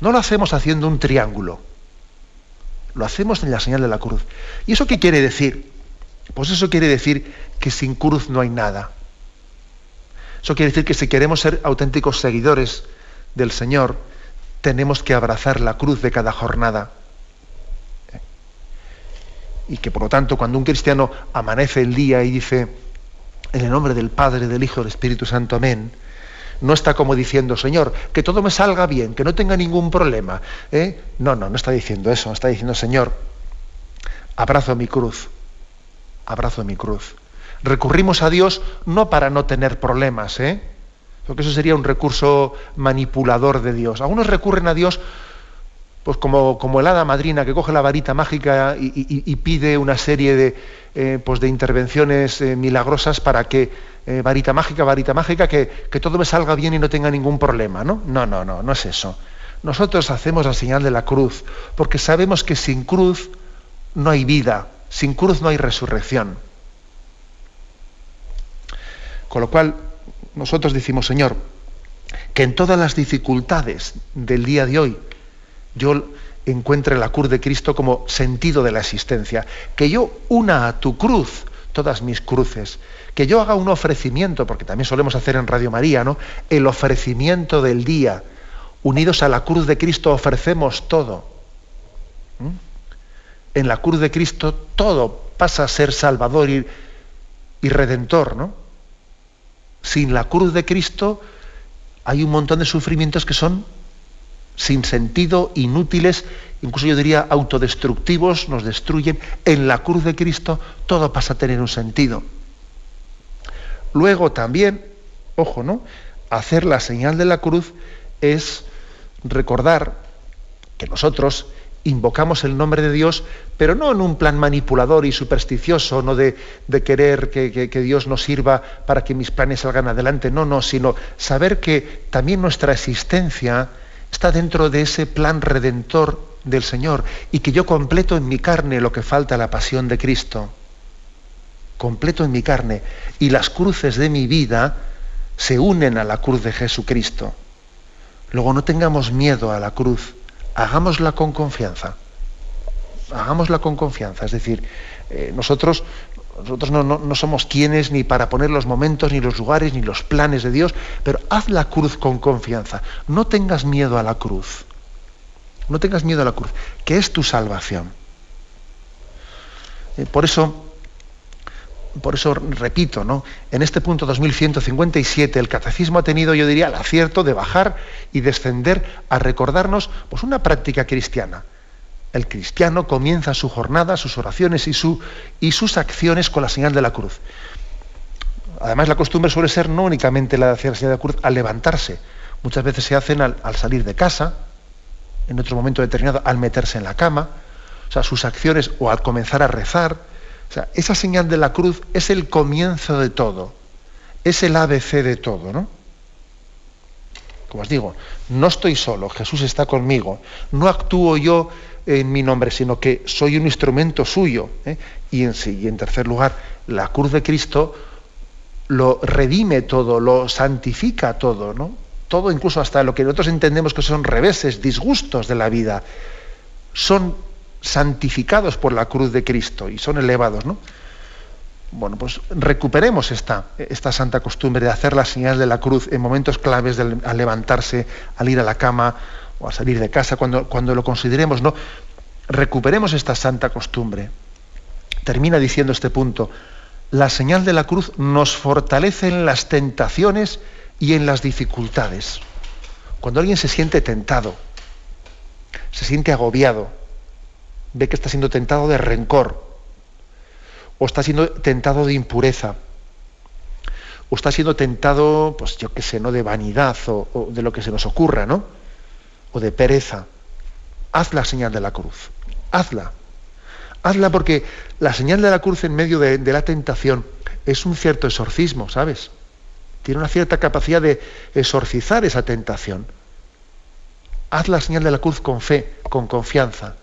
S1: No lo hacemos haciendo un triángulo. Lo hacemos en la señal de la cruz. ¿Y eso qué quiere decir? Pues eso quiere decir que sin cruz no hay nada. Eso quiere decir que si queremos ser auténticos seguidores del Señor, tenemos que abrazar la cruz de cada jornada. Y que por lo tanto, cuando un cristiano amanece el día y dice, en el nombre del Padre, del Hijo, del Espíritu Santo, amén, no está como diciendo, Señor, que todo me salga bien, que no tenga ningún problema. ¿eh? No, no, no está diciendo eso, está diciendo, Señor, abrazo mi cruz, abrazo mi cruz. Recurrimos a Dios no para no tener problemas, ¿eh? Porque eso sería un recurso manipulador de Dios. Algunos recurren a Dios pues como, como el hada madrina que coge la varita mágica y, pide una serie de, eh, pues de intervenciones eh, milagrosas para que, eh, varita mágica, varita mágica, que, que, todo me salga bien y no tenga ningún problema. ¿no? no, no, no, no es eso. Nosotros hacemos la señal de la cruz, porque sabemos que sin cruz no hay vida, sin cruz no hay resurrección. Con lo cual, nosotros decimos, Señor, que en todas las dificultades del día de hoy yo encuentre la cruz de Cristo como sentido de la existencia, que yo una a tu cruz todas mis cruces, que yo haga un ofrecimiento, porque también solemos hacer en Radio María, ¿no? El ofrecimiento del día. Unidos a la cruz de Cristo ofrecemos todo. ¿Mm? En la cruz de Cristo todo pasa a ser salvador y, y redentor, ¿no? Sin la cruz de Cristo hay un montón de sufrimientos que son sin sentido, inútiles, incluso yo diría autodestructivos, nos destruyen. En la cruz de Cristo todo pasa a tener un sentido. Luego también, ojo, ¿no? Hacer la señal de la cruz es recordar que nosotros invocamos el nombre de Dios, pero no en un plan manipulador y supersticioso, no de, querer que, Dios nos sirva para que mis planes salgan adelante, no, no, sino saber que también nuestra existencia está dentro de ese plan redentor del Señor y que yo completo en mi carne lo que falta a la pasión de Cristo. Completo en mi carne. Y las cruces de mi vida se unen a la cruz de Jesucristo. Luego no tengamos miedo a la cruz hagámosla con confianza. Hagámosla con confianza. Es decir, eh, nosotros, nosotros no, somos quienes ni para poner los momentos, ni los lugares, ni los planes de Dios, pero haz la cruz con confianza. No tengas miedo a la cruz. No tengas miedo a la cruz, que es tu salvación. Eh, por eso, por eso repito, ¿no? En este punto 2157 el catecismo ha tenido, yo diría, el acierto de bajar y descender a recordarnos pues, una práctica cristiana. El cristiano comienza su jornada, sus oraciones y, su, y sus acciones con la señal de la cruz. Además, la costumbre suele ser no únicamente la de hacer la señal de la cruz al levantarse. Muchas veces se hacen al, salir de casa, en otro momento determinado al meterse en la cama, o sea, sus acciones o al comenzar a rezar. O sea, esa señal de la cruz es el comienzo de todo, es el ABC de todo, ¿no? Como os digo, no estoy solo, Jesús está conmigo, no actúo yo en mi nombre, sino que soy un instrumento suyo. ¿eh? Y, en, y en tercer lugar, la cruz de Cristo lo redime todo, lo santifica todo, ¿no? Todo, incluso hasta lo que nosotros entendemos que son reveses, disgustos de la vida, son santificados por la cruz de Cristo y son elevados, ¿no? Bueno, pues recuperemos esta, esta santa costumbre de hacer las señales de la cruz en momentos claves al levantarse, al ir a la cama o a salir de casa, cuando, cuando lo consideremos, ¿no? Recuperemos esta santa costumbre. Termina diciendo este punto, la señal de la cruz nos fortalece en las tentaciones y en las dificultades. Cuando alguien se siente tentado, se siente agobiado, ve que está siendo tentado de rencor, o está siendo tentado de impureza, o está siendo tentado, pues yo qué sé, ¿no? de vanidad o, de lo que se nos ocurra, ¿no? O de pereza. Haz la señal de la cruz. Hazla. Hazla porque la señal de la cruz en medio de, de la tentación es un cierto exorcismo, ¿sabes? Tiene una cierta capacidad de exorcizar esa tentación. Haz la señal de la cruz con fe, con confianza,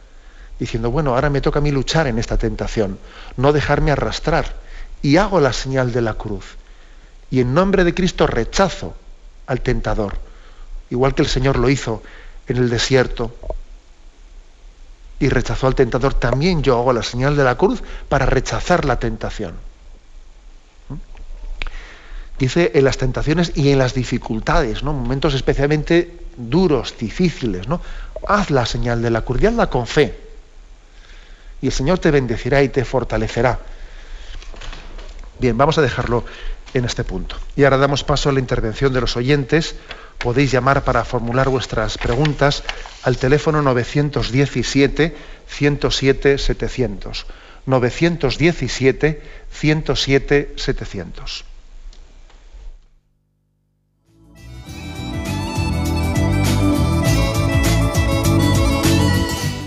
S1: diciendo, bueno, ahora me toca a mí luchar en esta tentación, no dejarme arrastrar. Y hago la señal de la cruz. Y en nombre de Cristo rechazo al tentador, igual que el Señor lo hizo en el desierto, y rechazó al tentador, también yo hago la señal de la cruz para rechazar la tentación. ¿Mm? Dice en las tentaciones y en las dificultades, ¿no? momentos especialmente duros, difíciles, ¿no? Haz la señal de la cruz y hazla con fe. Y el Señor te bendecirá y te fortalecerá. Bien, vamos a dejarlo en este punto. Y ahora damos paso a la intervención de los oyentes podéis llamar para formular vuestras preguntas al teléfono 917 107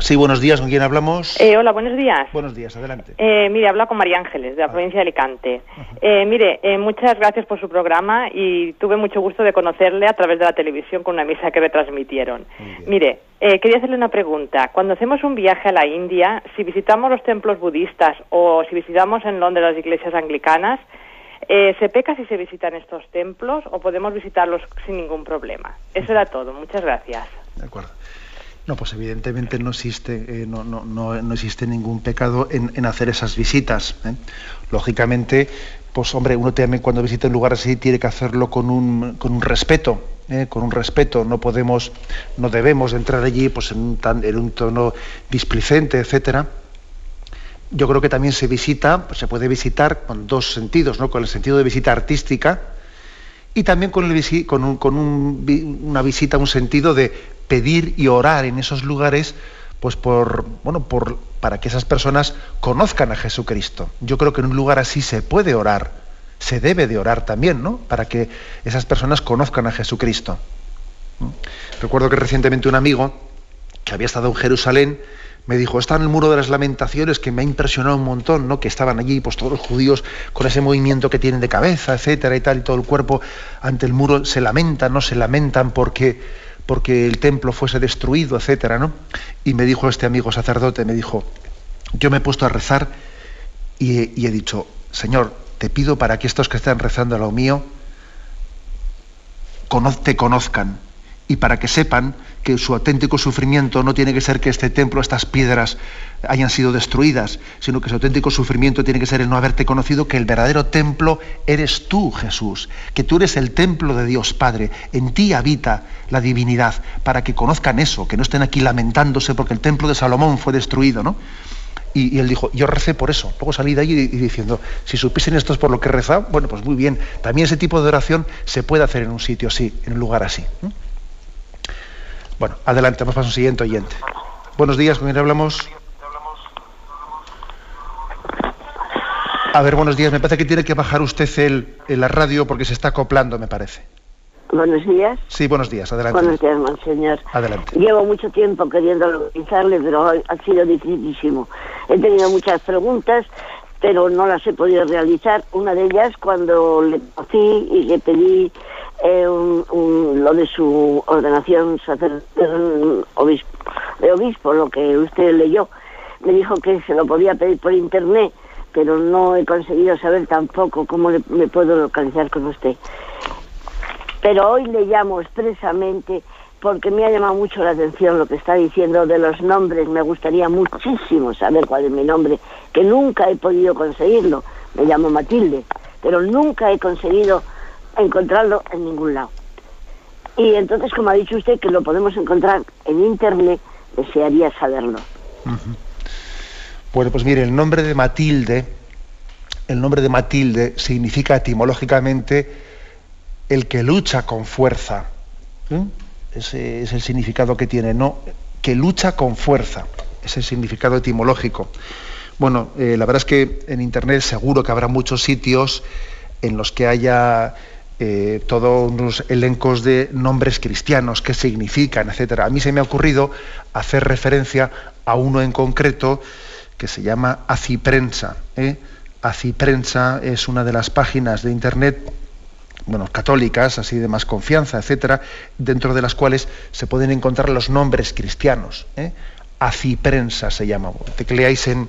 S1: Sí, buenos días. ¿Con quién hablamos?
S2: Eh, hola, buenos días.
S1: Buenos días, adelante.
S2: Eh, mire, habla con María Ángeles, de la provincia de Alicante. Eh, mire, eh, muchas gracias por su programa y tuve mucho gusto de conocerle a través de la televisión con una misa que retransmitieron. Mire, eh, quería hacerle una pregunta. Cuando hacemos un viaje a la India, si visitamos los templos budistas o si visitamos en Londres las iglesias anglicanas, eh, ¿se peca si se visitan estos templos o podemos visitarlos sin ningún problema? Eso era todo. Muchas gracias.
S1: De acuerdo. No, pues evidentemente no existe, eh, no, no, no, no, existe ningún pecado en, en hacer esas visitas. ¿eh? Lógicamente, pues hombre, uno también cuando visita un lugar así tiene que hacerlo con un, con un respeto, ¿eh? con un respeto. No podemos, no debemos entrar allí pues en un, en un tono displicente, etcétera. Yo creo que también se visita, pues se puede visitar con dos sentidos, ¿no? Con el sentido de visita artística, y también con, una visita, un sentido de pedir y orar en esos lugares, pues por, bueno, por, para que esas personas conozcan a Jesucristo. Yo creo que en un lugar así se puede orar, se debe de orar también, ¿no? Para que esas personas conozcan a Jesucristo. Recuerdo que recientemente un amigo que había estado en Jerusalén me dijo, está en el muro de las lamentaciones que me ha impresionado un montón, ¿no? Que estaban allí, pues todos los judíos con ese movimiento que tienen de cabeza, etcétera y tal, y todo el cuerpo ante el muro se lamentan, no se lamentan porque, porque el templo fuese destruido, etcétera, ¿no? Y me dijo este amigo sacerdote, me dijo, yo me he puesto a rezar y he, dicho, Señor, te pido para que estos que están rezando a lo mío te conozcan y para que sepan que su auténtico sufrimiento no tiene que ser que este templo, estas piedras hayan sido destruidas, sino que su auténtico sufrimiento tiene que ser el no haberte conocido, que el verdadero templo eres tú, Jesús, que tú eres el templo de Dios Padre, en ti habita la divinidad, para que conozcan eso, que no estén aquí lamentándose porque el templo de Salomón fue destruido, ¿no? Y, él dijo, yo recé por eso. Luego salí de allí y, diciendo, si supiesen esto es por lo que he rezado, bueno, pues muy bien. También ese tipo de oración se puede hacer en un sitio así, en un lugar así. Bueno, adelante, vamos a un siguiente oyente. Buenos días, ¿con quién hablamos? A ver, buenos días. Me parece que tiene que bajar usted el, la radio porque se está acoplando, me parece.
S3: Buenos días.
S1: Sí, buenos días, adelante.
S3: Buenos días, monseñor.
S1: Adelante.
S3: Llevo mucho tiempo queriendo localizarle, pero hoy ha sido dificilísimo. He tenido muchas preguntas, pero no las he podido realizar. Una de ellas cuando le conocí y le pedí eh, lo de su ordenación obispo, de obispo, lo que usted leyó. Me dijo que se lo podía pedir por internet, pero no he conseguido saber tampoco cómo me puedo localizar con usted. Pero hoy le llamo expresamente porque me ha llamado mucho la atención lo que está diciendo de los nombres. Me gustaría muchísimo saber cuál es mi nombre, que nunca he podido conseguirlo. Me llamo Matilde, pero nunca he conseguido encontrarlo en ningún lado. Y entonces, como ha dicho usted, que lo podemos encontrar en Internet, desearía saberlo.
S1: Bueno, pues mire, el nombre de Matilde, el nombre de Matilde significa etimológicamente el que lucha con fuerza. ¿eh? Ese es el significado que tiene, no, que lucha con fuerza, es el significado etimológico. Bueno, eh, la verdad es que en Internet seguro que habrá muchos sitios en los que haya eh, todos unos elencos de nombres cristianos, qué significan, etcétera. A mí se me ha ocurrido hacer referencia a uno en concreto que se llama Aciprensa. ¿eh? Aciprensa es una de las páginas de Internet bueno, católicas, así de más confianza, etcétera, dentro de las cuales se pueden encontrar los nombres cristianos. ¿eh? Aciprensa se llama. Tecleáis en,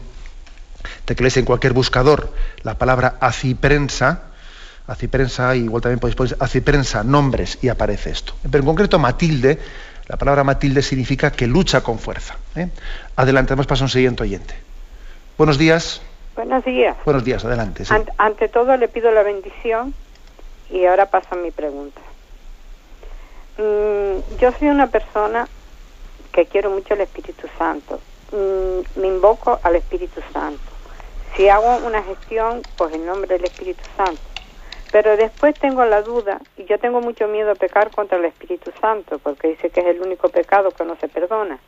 S1: tecleáis en cualquier buscador la palabra aciprensa, aciprensa, igual también podéis poner aciprensa, nombres, y aparece esto. Pero en concreto Matilde, la palabra Matilde significa que lucha con fuerza. ¿eh? Adelante, vamos a un siguiente oyente. Buenos días.
S4: Buenos días.
S1: Buenos días, adelante.
S4: ante todo le pido la bendición y ahora pasa mi pregunta. Mm, yo soy una persona que quiero mucho el Espíritu Santo. Mm, me invoco al Espíritu Santo. Si hago una gestión, pues en nombre del Espíritu Santo. Pero después tengo la duda, y yo tengo mucho miedo a pecar contra el Espíritu Santo, porque dice que es el único pecado que no se perdona.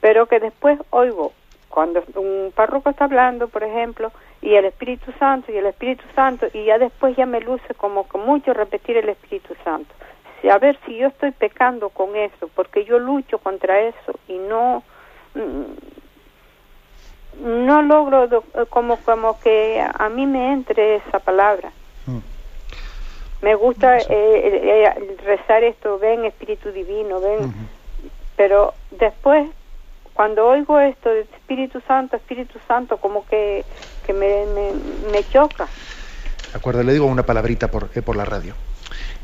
S4: Pero que después oigo, cuando un párroco está hablando, por ejemplo, y el Espíritu Santo y el Espíritu Santo y ya después ya me luce como con mucho repetir el Espíritu Santo. A ver si yo estoy pecando con eso, porque yo lucho contra eso y no mm, no logro como como que a mí me entre esa palabra. Mm. Me gusta eh, eh, rezar esto, ven Espíritu Divino, ven, pero después cuando oigo esto de Espíritu Santo, Espíritu Santo, como que que me, me, choca.
S1: De acuerdo, le digo una palabrita por, eh, por la radio.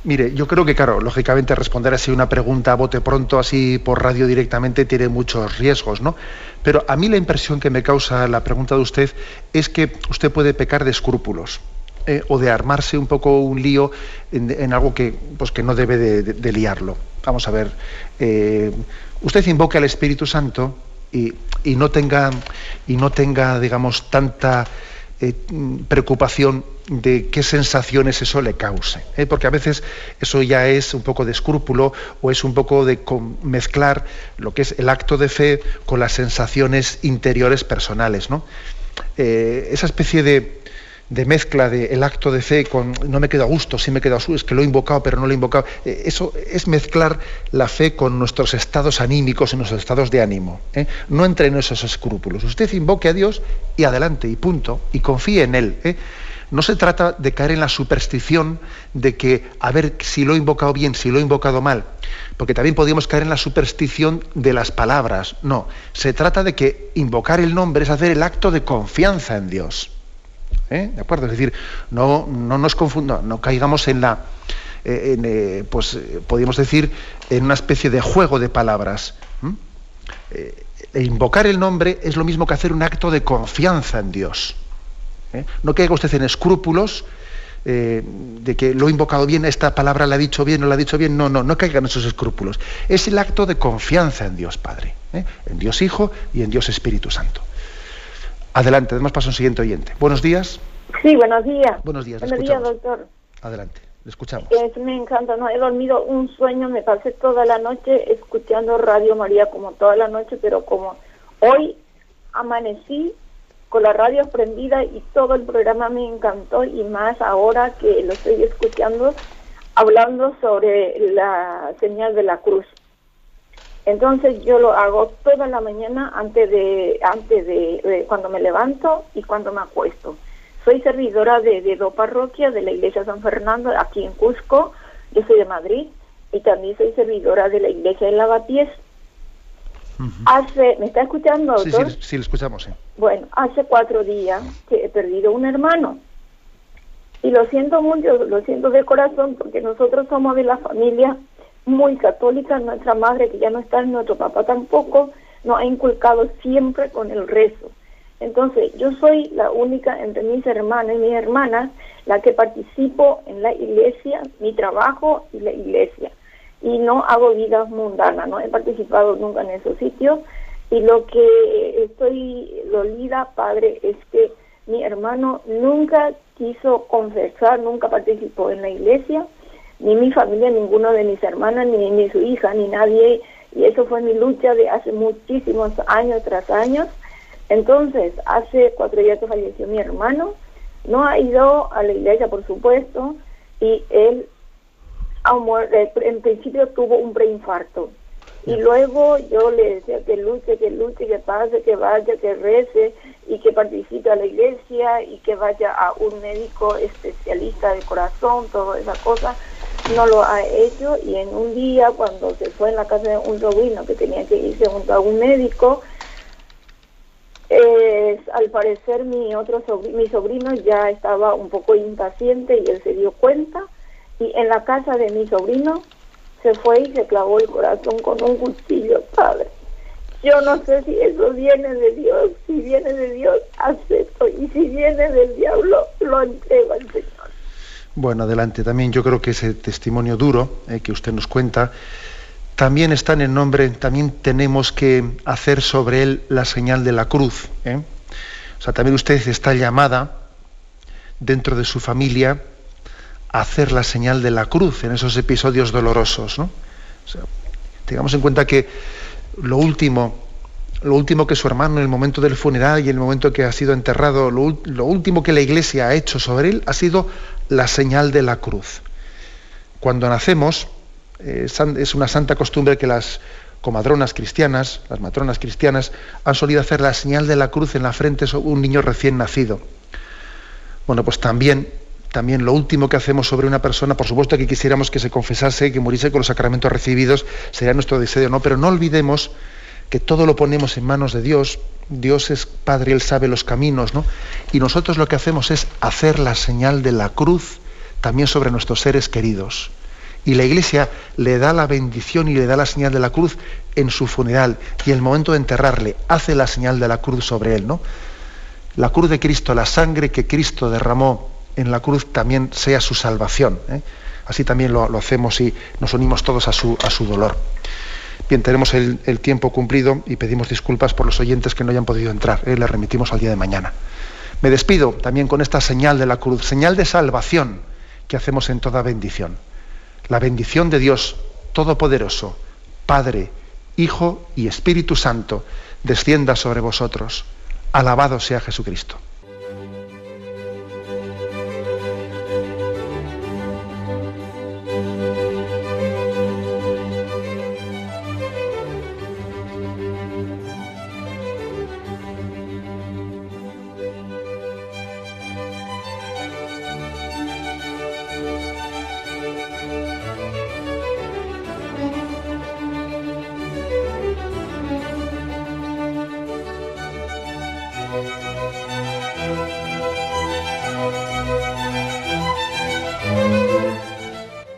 S1: Mire, yo creo que, claro, lógicamente responder así una pregunta a bote pronto, así por radio directamente, tiene muchos riesgos, ¿no? Pero a mí la impresión que me causa la pregunta de usted es que usted puede pecar de escrúpulos. Eh, o de armarse un poco un lío en, algo que, pues, que no debe de, liarlo. Vamos a ver, eh, usted invoca al Espíritu Santo y, no tenga, y no tenga, digamos, tanta eh, preocupación de qué sensaciones eso le cause. Porque a veces eso ya es un poco de escrúpulo o es un poco de mezclar lo que es el acto de fe con las sensaciones interiores personales. ¿no? Esa especie de, de mezcla del acto de fe con no me quedo a gusto, sí me quedo a gusto, es que lo he invocado pero no lo he invocado. Eh, eso es mezclar la fe con nuestros estados anímicos y nuestros estados de ánimo. ¿eh? No entre en esos escrúpulos. Usted invoque a Dios y adelante, y punto, y confíe en Él. ¿eh? No se trata de caer en la superstición de que a ver si lo he invocado bien, si lo he invocado mal, porque también podríamos caer en la superstición de las palabras. No, se trata de que invocar el nombre es hacer el acto de confianza en Dios. ¿Eh? ¿De acuerdo? Es decir, no, no nos confundamos, no caigamos en la, eh, eh, pues podríamos decir, en una especie de juego de palabras. E invocar el nombre es lo mismo que hacer un acto de confianza en Dios. No caiga usted en escrúpulos de que lo he invocado bien, esta palabra la ha dicho bien, no la ha dicho bien. No, no, no caigan esos escrúpulos. Es el acto de confianza en Dios Padre, en Dios Hijo y en Dios Espíritu Santo. Adelante, además paso un siguiente oyente. Buenos días.
S5: Sí, buenos días.
S1: Buenos días,
S5: Buenos días, doctor.
S1: Adelante, le escuchamos.
S5: me encanta, no he dormido un sueño, me pasé toda la noche escuchando Radio María como toda la noche, pero como hoy amanecí con la radio prendida y todo el programa me encantó y más ahora que lo estoy escuchando hablando sobre la señal de la cruz. Entonces yo lo hago toda la mañana antes de antes de, cuando me levanto y cuando me acuesto. Soy servidora de, de dos parroquias de la Iglesia San Fernando aquí en Cusco. Yo soy de Madrid y también soy servidora de la Iglesia de Lavapiés. Hace, ¿me está escuchando, doctor?
S1: Sí, sí, lo escuchamos, sí.
S5: Bueno, hace cuatro días que he perdido un hermano. Y lo siento mucho, lo siento de corazón, porque nosotros somos de la familia muy católica, nuestra madre que ya no está, nuestro papá tampoco, nos ha inculcado siempre con el rezo. Entonces, yo soy la única entre mis hermanas y mis hermanas la que participo en la iglesia, mi trabajo y la iglesia. Y no hago vida mundana, no he participado nunca en esos sitios. Y lo que estoy dolida, padre, es que mi hermano nunca quiso confesar, nunca participó en la iglesia ni mi familia, ninguno de mis hermanas, ni, ni su hija, ni nadie. Y eso fue mi lucha de hace muchísimos años tras años. Entonces, hace cuatro días que falleció mi hermano, no ha ido a la iglesia, por supuesto, y él eh, en principio tuvo un preinfarto. Y luego yo le decía que luche, que luche, que pase, que vaya, que rece y que participe a la iglesia y que vaya a un médico especialista de corazón, toda esa cosa no lo ha hecho y en un día cuando se fue en la casa de un sobrino que tenía que irse junto a un médico, al parecer mi otro sobrino, mi sobrino ya estaba un poco impaciente y él se dio cuenta y en la casa de mi sobrino se fue y se clavó el corazón con un cuchillo, padre. Yo no sé si eso viene de Dios, si viene de Dios, acepto, y si viene del diablo, lo entrego al Señor.
S1: Bueno, adelante. También yo creo que ese testimonio duro eh, que usted nos cuenta, también está en el nombre, también tenemos que hacer sobre él la señal de la cruz. ¿eh? O sea, también usted está llamada dentro de su familia a hacer la señal de la cruz en esos episodios dolorosos. ¿no? tengamos en cuenta que lo último, lo último que su hermano en el momento del funeral y en el momento que ha sido enterrado, lo último que la iglesia ha hecho sobre él ha sido la señal de la cruz. Cuando nacemos, eh, es una santa costumbre que las comadronas cristianas, las matronas cristianas, han solido hacer la señal de la cruz en la frente de un niño recién nacido. Bueno, pues también, también lo último que hacemos sobre una persona, por supuesto que quisiéramos que se confesase, que muriese con los sacramentos recibidos, sería nuestro deseo, ¿no? Pero no olvidemos que todo lo ponemos en manos de Dios, Dios es Padre, Él sabe los caminos, ¿no? Y nosotros lo que hacemos es hacer la señal de la cruz también sobre nuestros seres queridos. Y la Iglesia le da la bendición y le da la señal de la cruz en su funeral. Y el momento de enterrarle, hace la señal de la cruz sobre él, ¿no? La cruz de Cristo, la sangre que Cristo derramó en la cruz también sea su salvación. ¿eh? Así también lo, hacemos y nos unimos todos a su, a su dolor. Bien, tenemos el, tiempo cumplido y pedimos disculpas por los oyentes que no hayan podido entrar. ¿eh? Le remitimos al día de mañana. Me despido también con esta señal de la cruz, señal de salvación que hacemos en toda bendición. La bendición de Dios Todopoderoso, Padre, Hijo y Espíritu Santo, descienda sobre vosotros. Alabado sea Jesucristo.